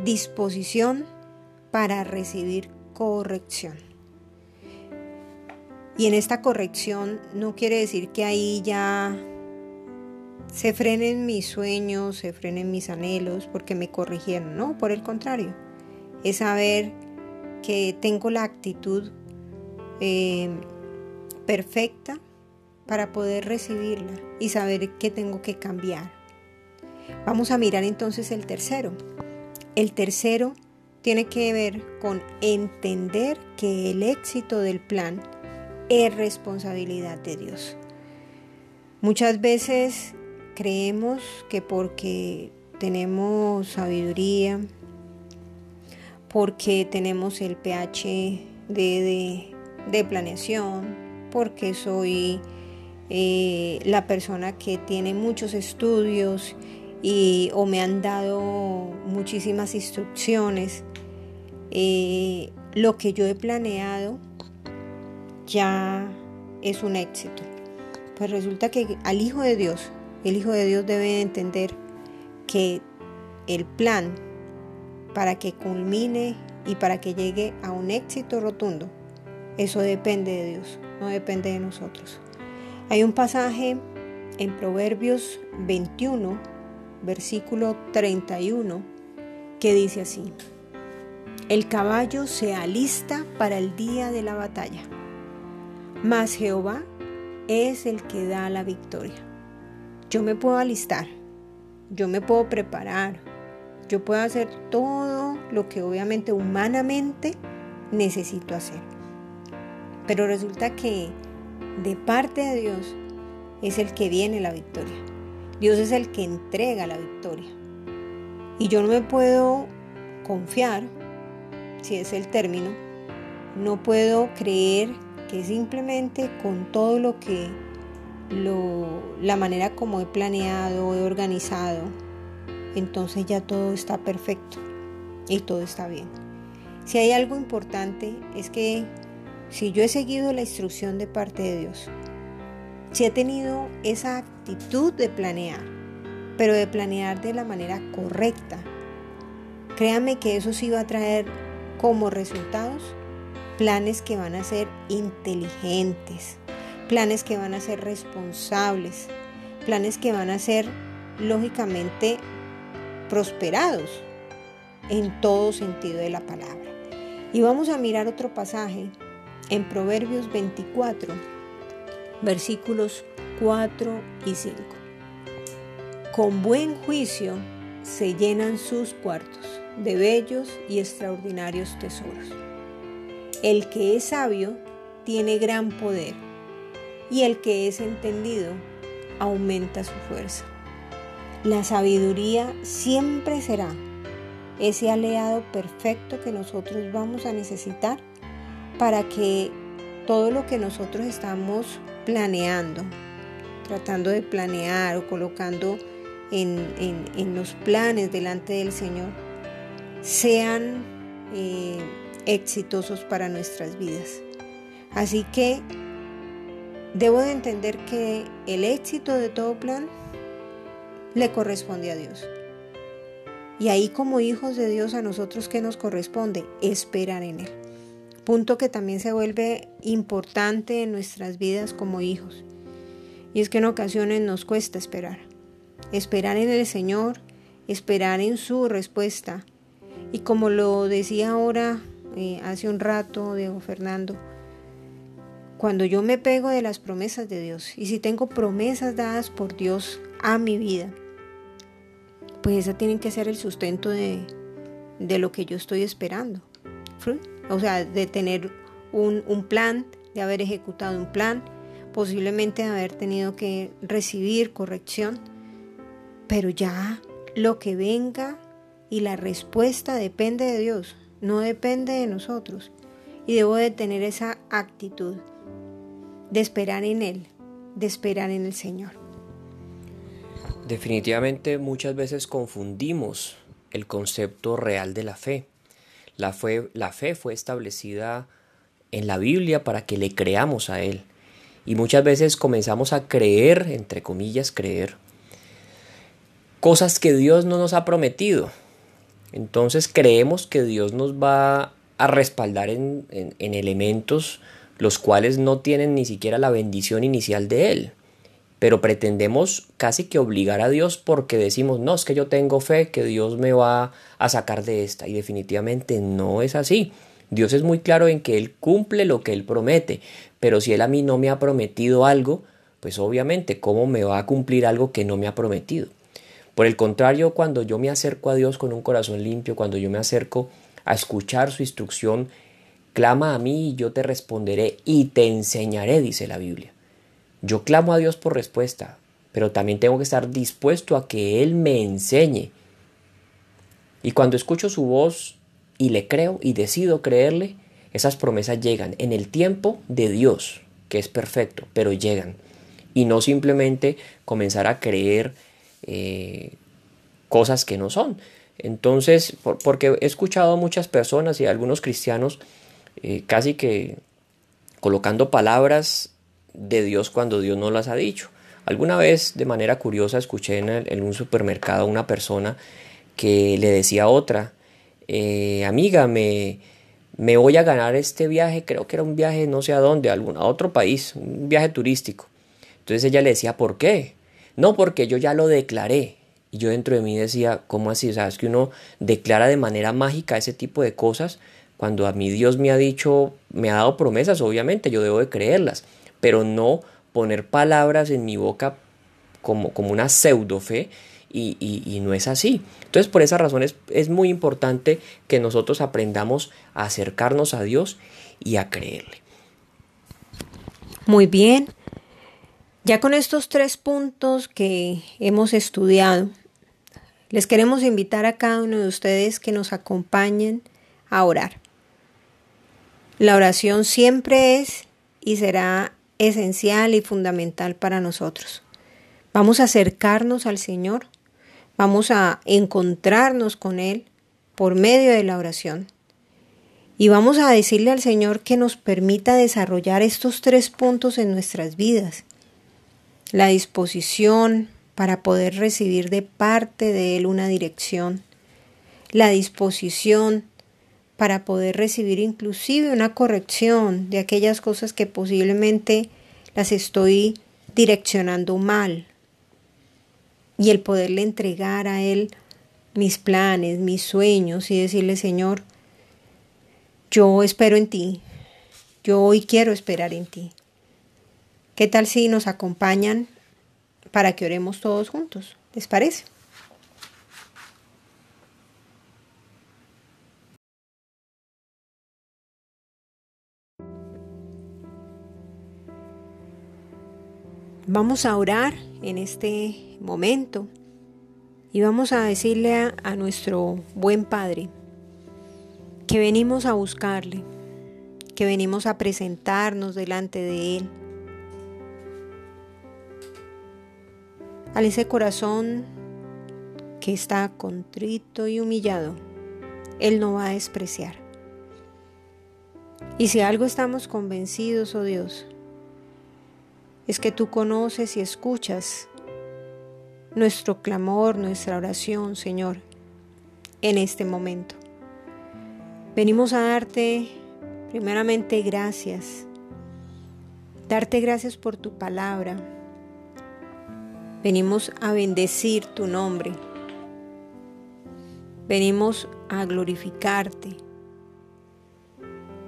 disposición para recibir corrección. Y en esta corrección no quiere decir que ahí ya se frenen mis sueños, se frenen mis anhelos porque me corrigieron. No, por el contrario, es saber que tengo la actitud eh, perfecta para poder recibirla y saber que tengo que cambiar. Vamos a mirar entonces el tercero. El tercero tiene que ver con entender que el éxito del plan es responsabilidad de Dios. Muchas veces creemos que porque tenemos sabiduría, porque tenemos el PhD de, planeación, porque soy eh, la persona que tiene muchos estudios y, o me han dado muchísimas instrucciones, eh, lo que yo he planeado ya es un éxito. Pues resulta que al Hijo de Dios el Hijo de Dios debe entender que el plan para que culmine y para que llegue a un éxito rotundo, eso depende de Dios, no depende de nosotros. Hay un pasaje en Proverbios 21, versículo 31, que dice así, el caballo se alista para el día de la batalla, mas Jehová es el que da la victoria. Yo me puedo alistar, yo me puedo preparar, yo puedo hacer todo lo que obviamente humanamente necesito hacer. Pero resulta que de parte de Dios es el que viene la victoria. Dios es el que entrega la victoria. Y yo no me puedo confiar, si es el término, no puedo creer que simplemente con todo lo que la manera como he planeado, he organizado, entonces ya todo está perfecto y todo está bien. Si hay algo importante es que si yo he seguido la instrucción de parte de Dios, si he tenido esa actitud de planear, pero de planear de la manera correcta, créame que eso sí va a traer como resultados planes que van a ser inteligentes, planes que van a ser responsables, planes que van a ser lógicamente prosperados en todo sentido de la palabra. Y vamos a mirar otro pasaje en Proverbios 24, versículos 4 y 5. Con buen juicio se llenan sus cuartos de bellos y extraordinarios tesoros. El que es sabio tiene gran poder y el que es entendido aumenta su fuerza. La sabiduría siempre será ese aliado perfecto que nosotros vamos a necesitar para que todo lo que nosotros estamos planeando, tratando de planear o colocando en, los planes delante del Señor, sean eh, exitosos para nuestras vidas. Así que debo de entender que el éxito de todo plan le corresponde a Dios. Y ahí como hijos de Dios a nosotros que nos corresponde esperar en Él. Punto que también se vuelve importante en nuestras vidas como hijos. Y es que en ocasiones nos cuesta esperar. Esperar en el Señor, esperar en su respuesta. Y como lo decía ahora, eh, hace un rato, Diego Fernando, cuando yo me pego de las promesas de Dios y si tengo promesas dadas por Dios a mi vida, pues esa tienen que ser el sustento de, lo que yo estoy esperando. O sea, de tener un, plan, de haber ejecutado un plan, posiblemente de haber tenido que recibir corrección, pero ya lo que venga y la respuesta depende de Dios, no depende de nosotros. Y debo de tener esa actitud de esperar en Él, de esperar en el Señor. Definitivamente muchas veces confundimos el concepto real de la fe. La fe, la fe fue establecida en la Biblia para que le creamos a Él. Y muchas veces comenzamos a creer, entre comillas, creer, cosas que Dios no nos ha prometido. Entonces creemos que Dios nos va a respaldar en, en elementos los cuales no tienen ni siquiera la bendición inicial de Él pero pretendemos casi que obligar a Dios porque decimos, no, es que yo tengo fe que Dios me va a sacar de esta. Y definitivamente no es así. Dios es muy claro en que Él cumple lo que Él promete, pero si Él a mí no me ha prometido algo, pues obviamente, ¿cómo me va a cumplir algo que no me ha prometido? Por el contrario, cuando yo me acerco a Dios con un corazón limpio, cuando yo me acerco a escuchar su instrucción, clama a mí y yo te responderé y te enseñaré, dice la Biblia. Yo clamo a Dios por respuesta, pero también tengo que estar dispuesto a que Él me enseñe. Y cuando escucho su voz y le creo y decido creerle, esas promesas llegan en el tiempo de Dios, que es perfecto, pero llegan. Y no simplemente comenzar a creer eh, cosas que no son. Entonces, porque he escuchado a muchas personas y a algunos cristianos eh, casi que colocando palabras de Dios cuando Dios no las ha dicho. Alguna vez de manera curiosa escuché en, un supermercado a una persona que le decía a otra, eh, amiga, me, me voy a ganar este viaje, creo que era un viaje no sé a dónde, a, algún, a otro país, un viaje turístico. Entonces ella le decía, ¿por qué? No, porque yo ya lo declaré. Y yo dentro de mí decía, ¿cómo así? O sea, es que uno declara de manera mágica ese tipo de cosas. Cuando a mí Dios me ha dicho, me ha dado promesas, obviamente yo debo de creerlas pero no poner palabras en mi boca como, como una pseudo fe y, y, no es así. Entonces por esa razón es, es muy importante que nosotros aprendamos a acercarnos a Dios y a creerle. Muy bien. Ya con estos tres puntos que hemos estudiado, les queremos invitar a cada uno de ustedes que nos acompañen a orar. La oración siempre es y será esencial y fundamental para nosotros. Vamos a acercarnos al Señor, vamos a encontrarnos con Él por medio de la oración. Y vamos a decirle al Señor que nos permita desarrollar estos tres puntos en nuestras vidas. La disposición para poder recibir de parte de Él una dirección. La disposición para poder recibir inclusive una corrección de aquellas cosas que posiblemente las estoy direccionando mal. Y el poderle entregar a Él mis planes, mis sueños y decirle, Señor, yo espero en ti. Yo hoy quiero esperar en ti. ¿Qué tal si nos acompañan para que oremos todos juntos? ¿Les parece? Vamos a orar en este momento y vamos a decirle a, nuestro buen Padre, que venimos a buscarle, que venimos a presentarnos delante de Él. A ese corazón que está contrito y humillado, Él no va a despreciar. Y si algo estamos convencidos, oh Dios, es que tú conoces y escuchas nuestro clamor, nuestra oración, Señor, en este momento. Venimos a darte primeramente gracias, darte gracias por tu palabra. Venimos a bendecir tu nombre. Venimos a glorificarte.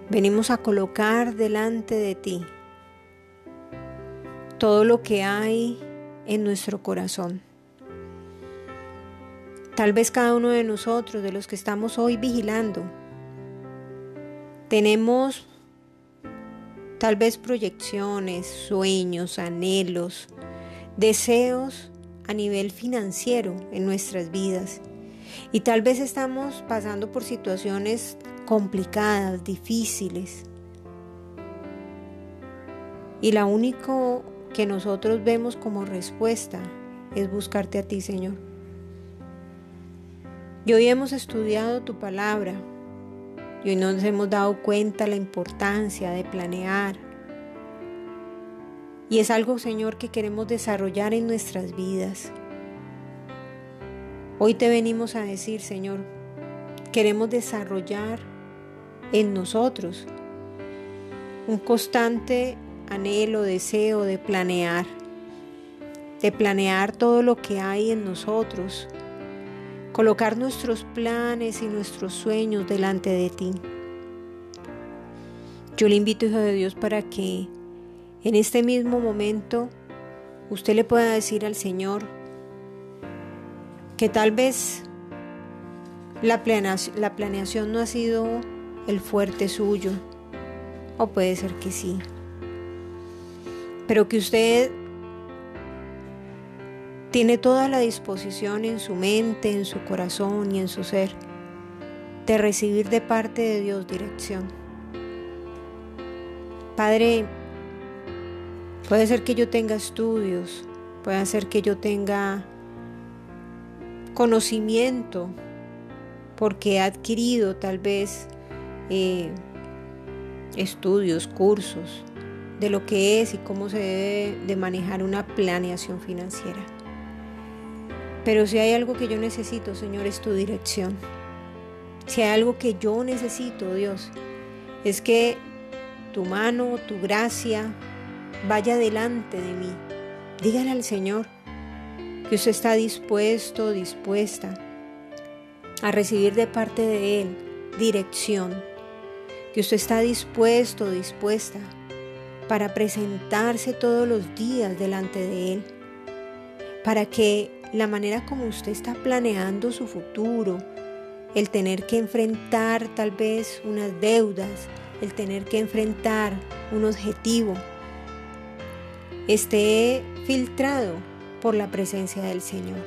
Venimos a colocar delante de ti todo lo que hay en nuestro corazón. Tal vez cada uno de nosotros, de los que estamos hoy vigilando, tenemos tal vez proyecciones, sueños, anhelos, deseos a nivel financiero en nuestras vidas. Y tal vez estamos pasando por situaciones complicadas, difíciles. Y la único que nosotros vemos como respuesta es buscarte a ti, Señor. Y hoy hemos estudiado tu palabra, y hoy nos hemos dado cuenta la importancia de planear. Y es algo, Señor, que queremos desarrollar en nuestras vidas. Hoy te venimos a decir, Señor, queremos desarrollar en nosotros un constante anhelo, deseo de planear, de planear todo lo que hay en nosotros, colocar nuestros planes y nuestros sueños delante de ti. Yo le invito, Hijo de Dios, para que en este mismo momento usted le pueda decir al Señor que tal vez la planeación, la planeación no ha sido el fuerte suyo, o puede ser que sí, pero que usted tiene toda la disposición en su mente, en su corazón y en su ser de recibir de parte de Dios dirección. Padre, puede ser que yo tenga estudios, puede ser que yo tenga conocimiento, porque he adquirido tal vez eh, estudios, cursos de lo que es y cómo se debe de manejar una planeación financiera. Pero si hay algo que yo necesito, Señor, es tu dirección. Si hay algo que yo necesito, Dios, es que tu mano, tu gracia vaya delante de mí. Dígale al Señor que usted está dispuesto, dispuesta a recibir de parte de Él dirección. Que usted está dispuesto, dispuesta para presentarse todos los días delante de Él. Para que la manera como usted está planeando su futuro, el tener que enfrentar tal vez unas deudas, el tener que enfrentar un objetivo, esté filtrado por la presencia del Señor.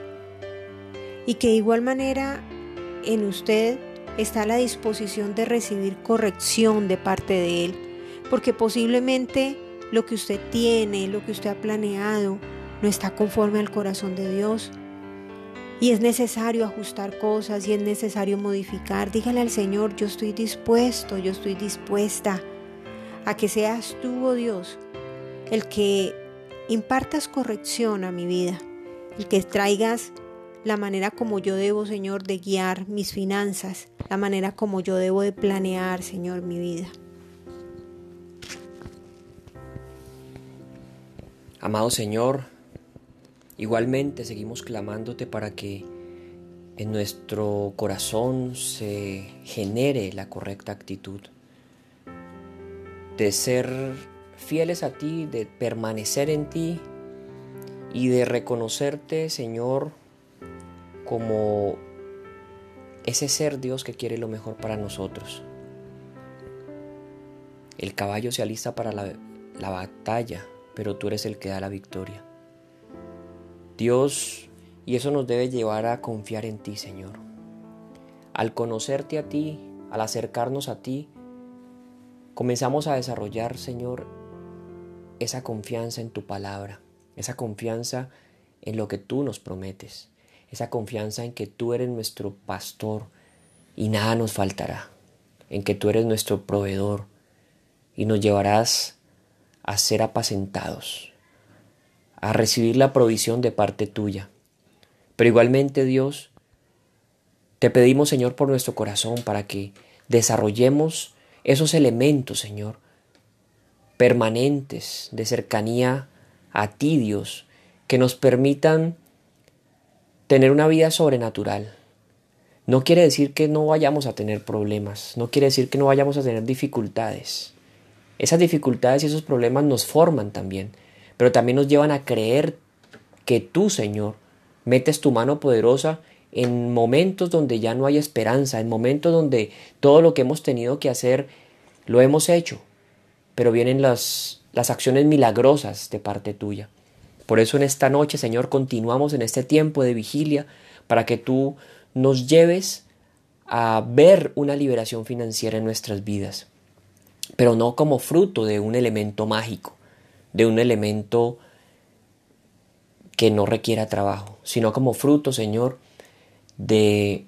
Y que de igual manera en usted está la disposición de recibir corrección de parte de Él, porque posiblemente lo que usted tiene, lo que usted ha planeado, no está conforme al corazón de Dios. y es necesario ajustar cosas y es necesario modificar, dígale al Señor, yo estoy dispuesto, yo estoy dispuesta a que seas tú, oh Dios, el que impartas corrección a mi vida, el que traigas la manera como yo debo, Señor, de guiar mis finanzas, la manera como yo debo de planear, Señor, mi vida. Amado Señor, igualmente seguimos clamándote para que en nuestro corazón se genere la correcta actitud de ser fieles a ti, de permanecer en ti y de reconocerte, Señor, como ese ser Dios que quiere lo mejor para nosotros. El caballo se alista para la, la batalla, pero tú eres el que da la victoria. Dios, y eso nos debe llevar a confiar en ti, Señor. Al conocerte a ti, al acercarnos a ti, comenzamos a desarrollar, Señor, esa confianza en tu palabra, esa confianza en lo que tú nos prometes, esa confianza en que tú eres nuestro pastor y nada nos faltará, en que tú eres nuestro proveedor y nos llevarás a ser apacentados, a recibir la provisión de parte tuya. Pero igualmente, Dios, te pedimos, Señor, por nuestro corazón, para que desarrollemos esos elementos, Señor, permanentes de cercanía a ti, Dios, que nos permitan tener una vida sobrenatural. No quiere decir que no vayamos a tener problemas, no quiere decir que no vayamos a tener dificultades, esas dificultades y esos problemas nos forman también, pero también nos llevan a creer que tú, Señor, metes tu mano poderosa en momentos donde ya no hay esperanza, en momentos donde todo lo que hemos tenido que hacer lo hemos hecho, pero vienen las, las acciones milagrosas de parte tuya. Por eso en esta noche, Señor, continuamos en este tiempo de vigilia para que tú nos lleves a ver una liberación financiera en nuestras vidas pero no como fruto de un elemento mágico, de un elemento que no requiera trabajo, sino como fruto, Señor, de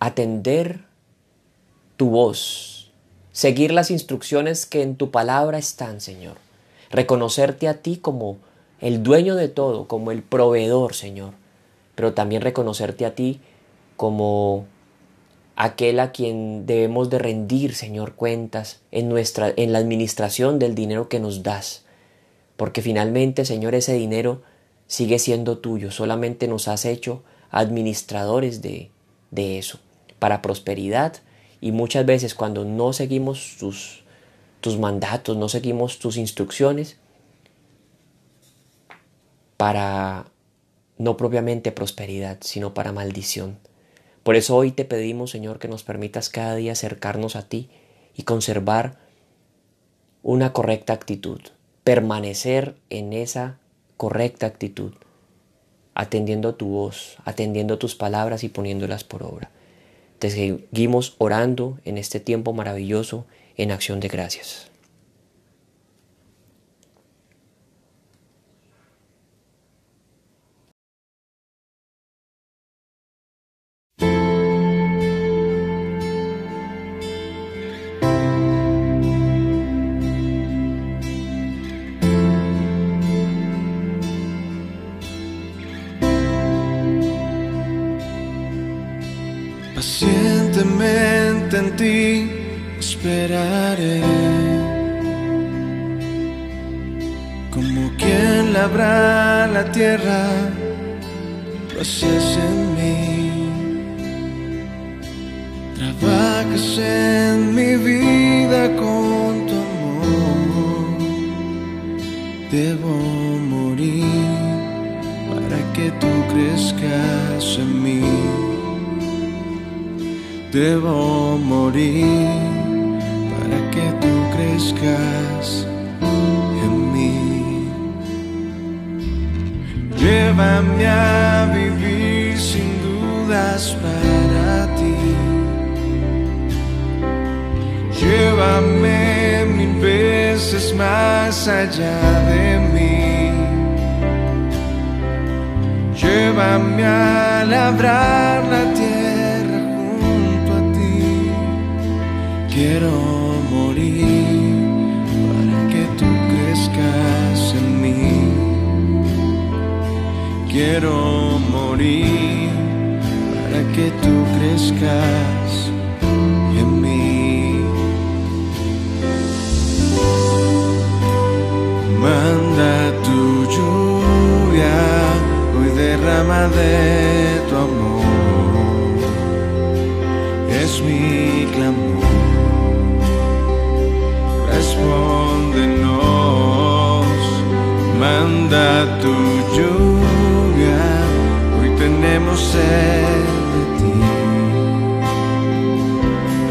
atender tu voz, seguir las instrucciones que en tu palabra están, Señor, reconocerte a ti como el dueño de todo, como el proveedor, Señor, pero también reconocerte a ti como aquel a quien debemos de rendir, Señor, cuentas en nuestra en la administración del dinero que nos das. Porque finalmente, Señor, ese dinero sigue siendo tuyo, solamente nos has hecho administradores de, de eso, para prosperidad y muchas veces cuando no seguimos tus, tus mandatos, no seguimos tus instrucciones, para no propiamente prosperidad, sino para maldición. Por eso hoy te pedimos, Señor, que nos permitas cada día acercarnos a ti y conservar una correcta actitud, permanecer en esa correcta actitud, atendiendo tu voz, atendiendo tus palabras y poniéndolas por obra. Te seguimos orando en este tiempo maravilloso en acción de gracias. En ti esperaré. Como quien labra la tierra, lo en mí. Trabajas en mi vida con tu amor. Debo morir para que tú crezcas en mí debo morir para que tú crezcas en mí. Llévame a vivir sin dudas para ti. Llévame mil veces más allá de mí. Llévame a labrar la tierra Quiero morir para que tú crezcas en mí. Quiero morir para que tú crezcas en mí. Manda tu lluvia, hoy derrama de tu amor. Manda tu lluvia, hoy tenemos sed de ti,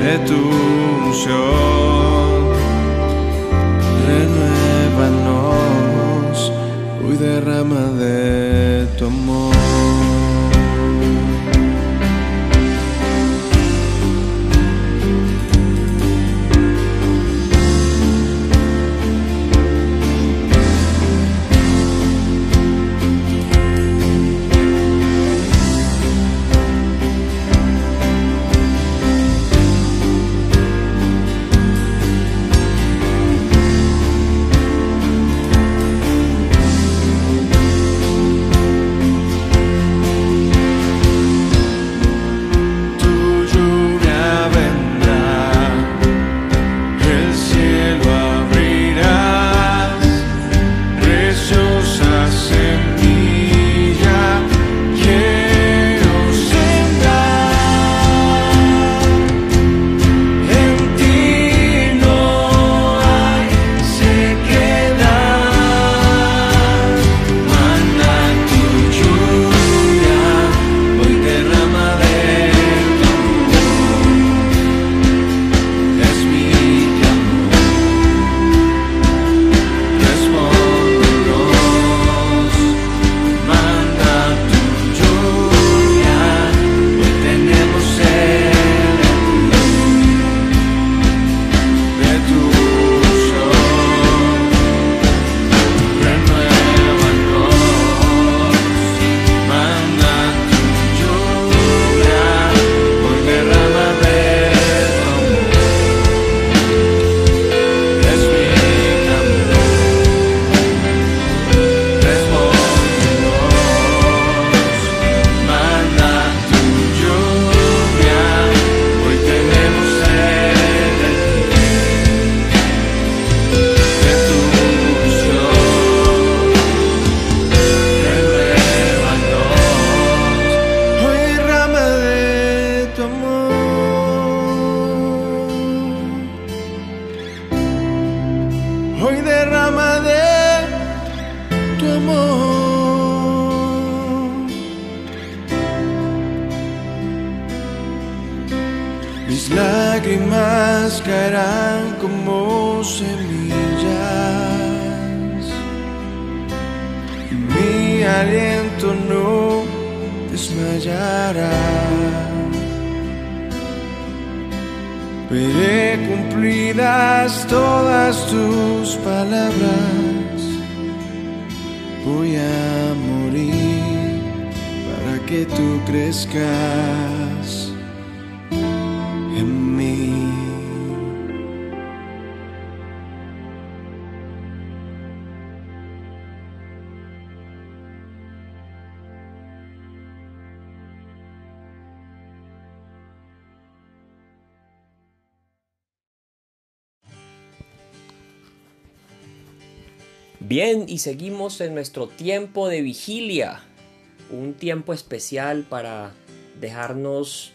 de tu unción. Renuévanos, hoy derrama de tu amor. Que tú crezcas en mí. Bien, y seguimos en nuestro tiempo de vigilia, un tiempo especial para dejarnos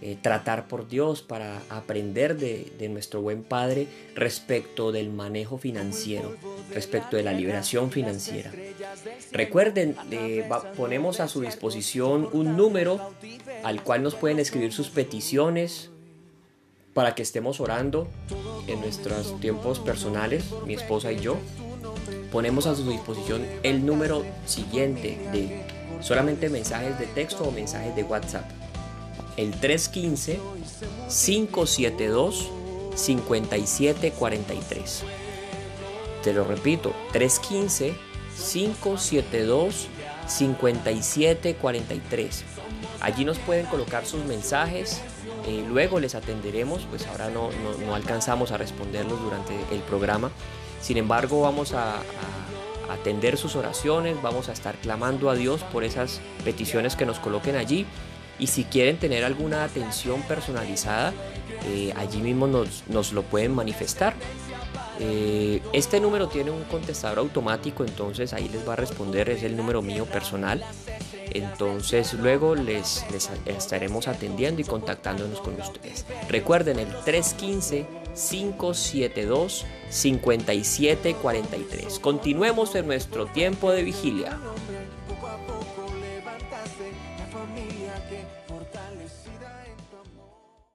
eh, tratar por Dios, para aprender de, nuestro buen Padre respecto del manejo financiero, respecto de la liberación financiera. Recuerden, eh, va- ponemos a su disposición un número al cual nos pueden escribir sus peticiones para que estemos orando en nuestros tiempos personales, mi esposa y yo ponemos a su disposición el número siguiente de solamente mensajes de texto o mensajes de WhatsApp. El 315-572-5743. Te lo repito, 315-572-5743. 5743. Allí nos pueden colocar sus mensajes, eh, luego les atenderemos, pues ahora no, no, alcanzamos a responderlos durante el programa. Sin embargo, vamos a, atender sus oraciones, vamos a estar clamando a Dios por esas peticiones que nos coloquen allí. Y si quieren tener alguna atención personalizada, eh, allí mismo nos, nos, lo pueden manifestar. Eh, este número tiene un contestador automático, entonces ahí les va a responder, es el número mío personal. Entonces luego les, estaremos atendiendo y contactándonos con ustedes. Recuerden el 315-572-5743. Continuemos en nuestro tiempo de vigilia.